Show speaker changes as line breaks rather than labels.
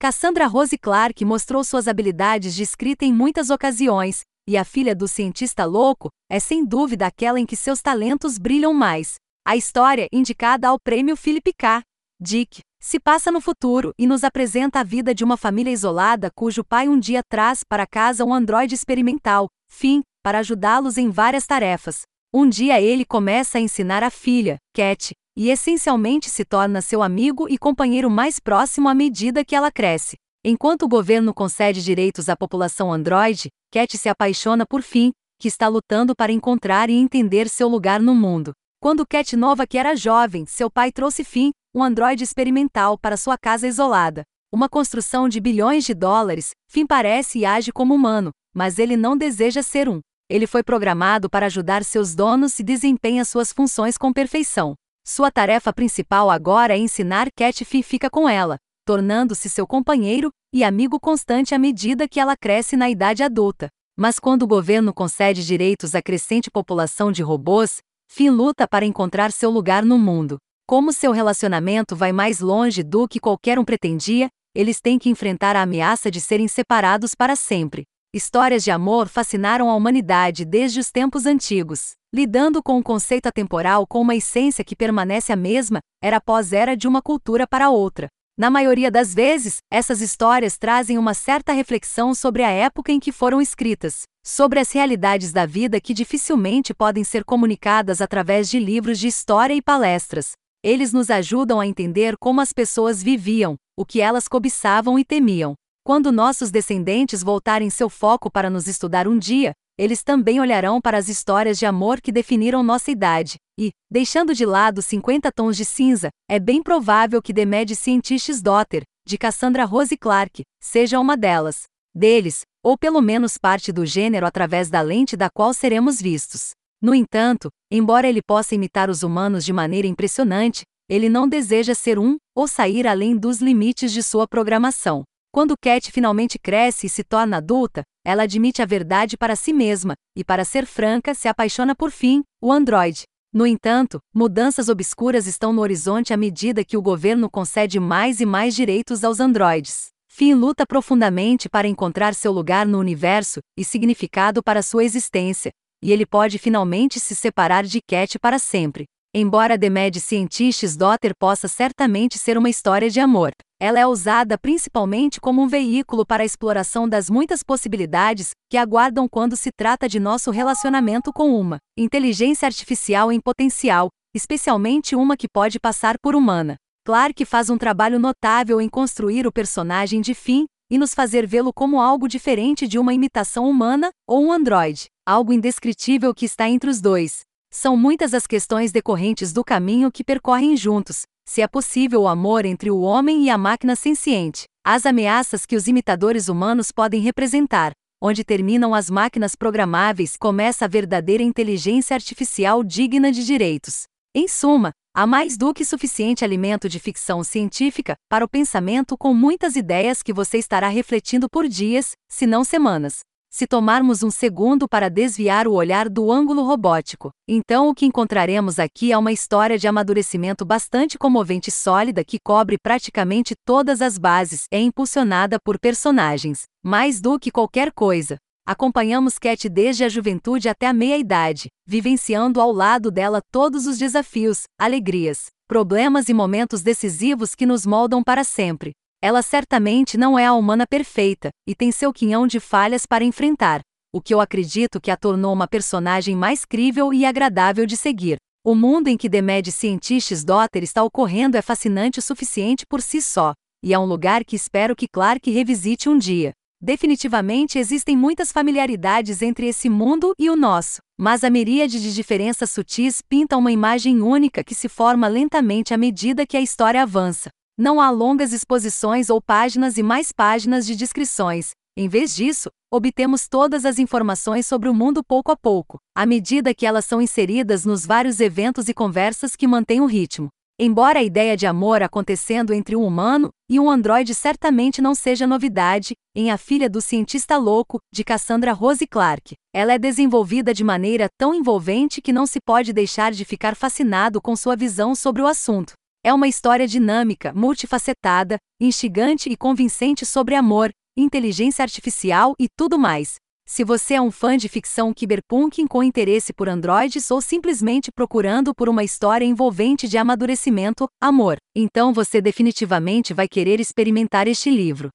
Cassandra Rose Clark mostrou suas habilidades de escrita em muitas ocasiões, e a filha do cientista louco é sem dúvida aquela em que seus talentos brilham mais. A história, indicada ao prêmio Philip K. Dick, se passa no futuro e nos apresenta a vida de uma família isolada cujo pai um dia traz para casa um androide experimental, Finn, para ajudá-los em várias tarefas. Um dia ele começa a ensinar a filha, Cat, e essencialmente se torna seu amigo e companheiro mais próximo à medida que ela cresce. Enquanto o governo concede direitos à população androide, Cat se apaixona por Finn, que está lutando para encontrar e entender seu lugar no mundo. Quando Cat Nova que era jovem, seu pai trouxe Finn, um androide experimental, para sua casa isolada. Uma construção de bilhões de dólares, Finn parece e age como humano, mas ele não deseja ser um ele foi programado para ajudar seus donos e desempenha suas funções com perfeição. Sua tarefa principal agora é ensinar Cat fica com ela, tornando-se seu companheiro e amigo constante à medida que ela cresce na idade adulta. Mas quando o governo concede direitos à crescente população de robôs, Finn luta para encontrar seu lugar no mundo. Como seu relacionamento vai mais longe do que qualquer um pretendia, eles têm que enfrentar a ameaça de serem separados para sempre. Histórias de amor fascinaram a humanidade desde os tempos antigos. Lidando com um conceito atemporal com uma essência que permanece a mesma, era após era de uma cultura para outra. Na maioria das vezes, essas histórias trazem uma certa reflexão sobre a época em que foram escritas, sobre as realidades da vida que dificilmente podem ser comunicadas através de livros de história e palestras. Eles nos ajudam a entender como as pessoas viviam, o que elas cobiçavam e temiam. Quando nossos descendentes voltarem seu foco para nos estudar um dia, eles também olharão para as histórias de amor que definiram nossa idade, e, deixando de lado 50 tons de cinza, é bem provável que The Mad Scientist's Daughter, de Cassandra Rose Clark, seja uma delas. Deles, ou pelo menos parte do gênero através da lente da qual seremos vistos. No entanto, embora ele possa imitar os humanos de maneira impressionante, ele não deseja ser um, ou sair além dos limites de sua programação. Quando Cat finalmente cresce e se torna adulta, ela admite a verdade para si mesma, e para ser franca, se apaixona por fim, o androide. No entanto, mudanças obscuras estão no horizonte à medida que o governo concede mais e mais direitos aos androides. Finn luta profundamente para encontrar seu lugar no universo e significado para sua existência, e ele pode finalmente se separar de Cat para sempre. Embora The Mad Scientist's Daughter possa certamente ser uma história de amor, ela é usada principalmente como um veículo para a exploração das muitas possibilidades que aguardam quando se trata de nosso relacionamento com uma inteligência artificial em potencial, especialmente uma que pode passar por humana. Clark faz um trabalho notável em construir o personagem de Finn e nos fazer vê-lo como algo diferente de uma imitação humana ou um androide, algo indescritível que está entre os dois. São muitas as questões decorrentes do caminho que percorrem juntos, se é possível o amor entre o homem e a máquina senciente, as ameaças que os imitadores humanos podem representar, onde terminam as máquinas programáveis, começa a verdadeira inteligência artificial digna de direitos. Em suma, há mais do que suficiente alimento de ficção científica para o pensamento com muitas ideias que você estará refletindo por dias, se não semanas se tomarmos um segundo para desviar o olhar do ângulo robótico. Então, o que encontraremos aqui é uma história de amadurecimento bastante comovente e sólida que cobre praticamente todas as bases, é impulsionada por personagens. Mais do que qualquer coisa, acompanhamos Cat desde a juventude até a meia-idade, vivenciando ao lado dela todos os desafios, alegrias, problemas e momentos decisivos que nos moldam para sempre. Ela certamente não é a humana perfeita, e tem seu quinhão de falhas para enfrentar, o que eu acredito que a tornou uma personagem mais crível e agradável de seguir. O mundo em que The Mad Scientist's Daughter está ocorrendo é fascinante o suficiente por si só, e é um lugar que espero que Clark revisite um dia. Definitivamente existem muitas familiaridades entre esse mundo e o nosso, mas a miríade de diferenças sutis pinta uma imagem única que se forma lentamente à medida que a história avança. Não há longas exposições ou páginas e mais páginas de descrições. Em vez disso, obtemos todas as informações sobre o mundo pouco a pouco, à medida que elas são inseridas nos vários eventos e conversas que mantêm o ritmo. Embora a ideia de amor acontecendo entre um humano e um androide certamente não seja novidade, em A Filha do Cientista Louco, de Cassandra Rose Clark, ela é desenvolvida de maneira tão envolvente que não se pode deixar de ficar fascinado com sua visão sobre o assunto. É uma história dinâmica, multifacetada, instigante e convincente sobre amor, inteligência artificial e tudo mais. Se você é um fã de ficção cyberpunk com interesse por androides ou simplesmente procurando por uma história envolvente de amadurecimento, amor, então você definitivamente vai querer experimentar este livro.